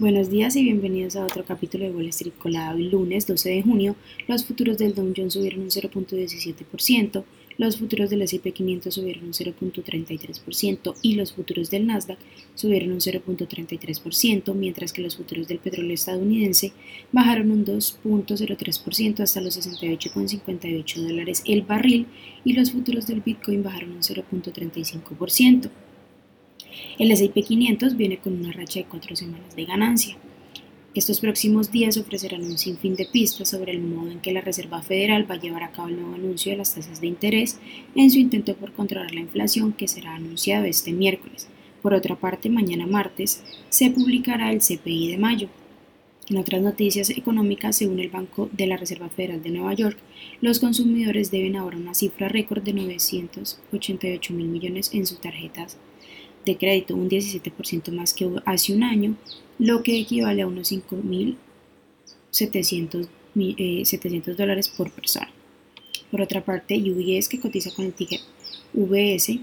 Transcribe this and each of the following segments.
Buenos días y bienvenidos a otro capítulo de Wall Street Colada. Hoy lunes 12 de junio, los futuros del Dow Jones subieron un 0.17%, los futuros del S&P 500 subieron un 0.33% y los futuros del Nasdaq subieron un 0.33%, mientras que los futuros del petróleo estadounidense bajaron un 2.03% hasta los 68.58 dólares el barril y los futuros del Bitcoin bajaron un 0.35%. El S&P 500 viene con una racha de cuatro semanas de ganancia. Estos próximos días ofrecerán un sinfín de pistas sobre el modo en que la Reserva Federal va a llevar a cabo el nuevo anuncio de las tasas de interés en su intento por controlar la inflación que será anunciado este miércoles. Por otra parte, mañana martes se publicará el CPI de mayo. En otras noticias económicas, según el Banco de la Reserva Federal de Nueva York, los consumidores deben ahora una cifra récord de 988 mil millones en sus tarjetas de crédito, un 17% más que hace un año, lo que equivale a unos 5.700 eh, dólares por persona. Por otra parte, UBS, que cotiza con el ticket VS,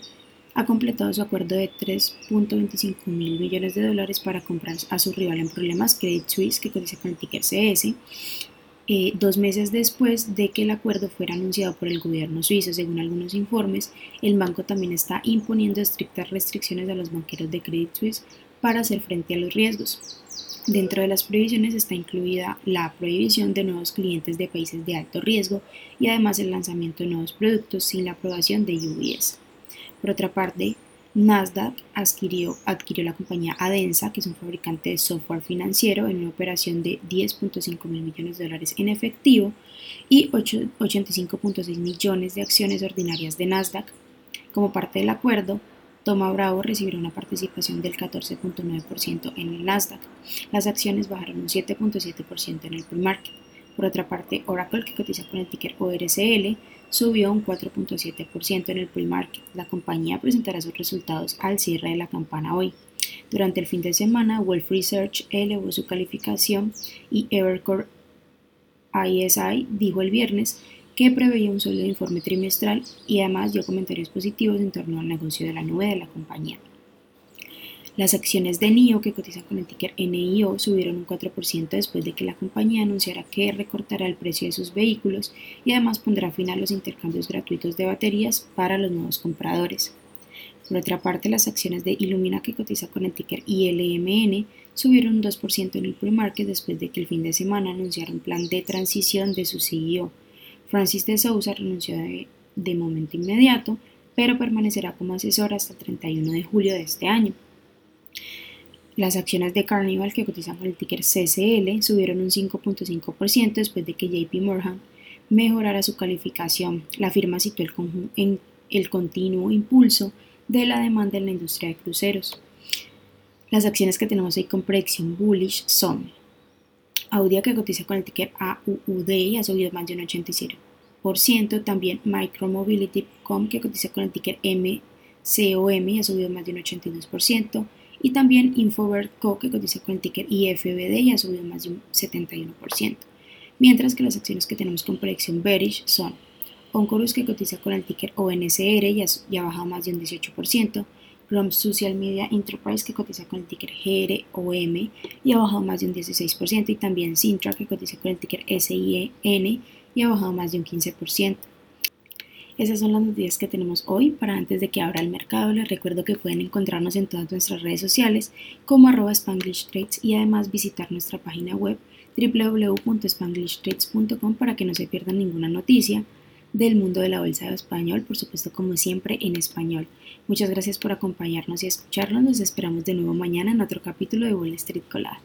ha completado su acuerdo de 3.25 mil millones de dólares para comprar a su rival en problemas Credit Suisse, que cotiza con el ticker CS, eh, dos meses después de que el acuerdo fuera anunciado por el gobierno suizo. Según algunos informes, el banco también está imponiendo estrictas restricciones a los banqueros de Credit Suisse para hacer frente a los riesgos. Dentro de las prohibiciones está incluida la prohibición de nuevos clientes de países de alto riesgo y además el lanzamiento de nuevos productos sin la aprobación de UBS. Por otra parte, Nasdaq adquirió, la compañía Adensa, que es un fabricante de software financiero, en una operación de 10.5 mil millones de dólares en efectivo y 85.6 millones de acciones ordinarias de Nasdaq. Como parte del acuerdo, Toma Bravo recibirá una participación del 14.9% en el Nasdaq. Las acciones bajaron un 7.7% en el pre-market. Por otra parte, Oracle, que cotiza con el ticker ORCL, subió un 4.7% en el pre-market. La compañía presentará sus resultados al cierre de la campana hoy. Durante el fin de semana, Wolf Research elevó su calificación y Evercore ISI dijo el viernes que preveía un sólido informe trimestral y además dio comentarios positivos en torno al negocio de la nube de la compañía. Las acciones de NIO, que cotizan con el ticker NIO, subieron un 4% después de que la compañía anunciara que recortará el precio de sus vehículos y además pondrá fin a los intercambios gratuitos de baterías para los nuevos compradores. Por otra parte, las acciones de Illumina, que cotiza con el ticker ILMN, subieron un 2% en el pre-market después de que el fin de semana anunciara un plan de transición de su CEO. Francis de Souza renunció de, de momento inmediato, pero permanecerá como asesor hasta el 31 de julio de este año. Las acciones de Carnival, que cotizan con el ticker CCL, subieron un 5.5% después de que JP Morgan mejorara su calificación. La firma citó el, en el continuo impulso de la demanda en la industria de cruceros. Las acciones que tenemos ahí con predicción bullish son Audia, que cotiza con el ticker AUUD y ha subido más de un 87%. También Micromobility.com, que cotiza con el ticker MCOM y ha subido más de un 82% y también Infovert.co que cotiza con el ticker IFBD y ha subido más de un 71%, mientras que las acciones que tenemos con proyección bearish son Oncorus que cotiza con el ticker ONCR y ha, bajado más de un 18%, Chrome Social Media Enterprise que cotiza con el ticker GROM y ha bajado más de un 16% y también Sintra que cotiza con el ticker SIN y ha bajado más de un 15%. Esas son las noticias que tenemos hoy. Para antes de que abra el mercado, les recuerdo que pueden encontrarnos en todas nuestras redes sociales como arroba Spanglish Trades y además visitar nuestra página web www.spanglishtrades.com para que no se pierdan ninguna noticia del mundo de la bolsa de español, por supuesto como siempre en español. Muchas gracias por acompañarnos y escucharnos. Nos esperamos de nuevo mañana en otro capítulo de Wall Street Colada.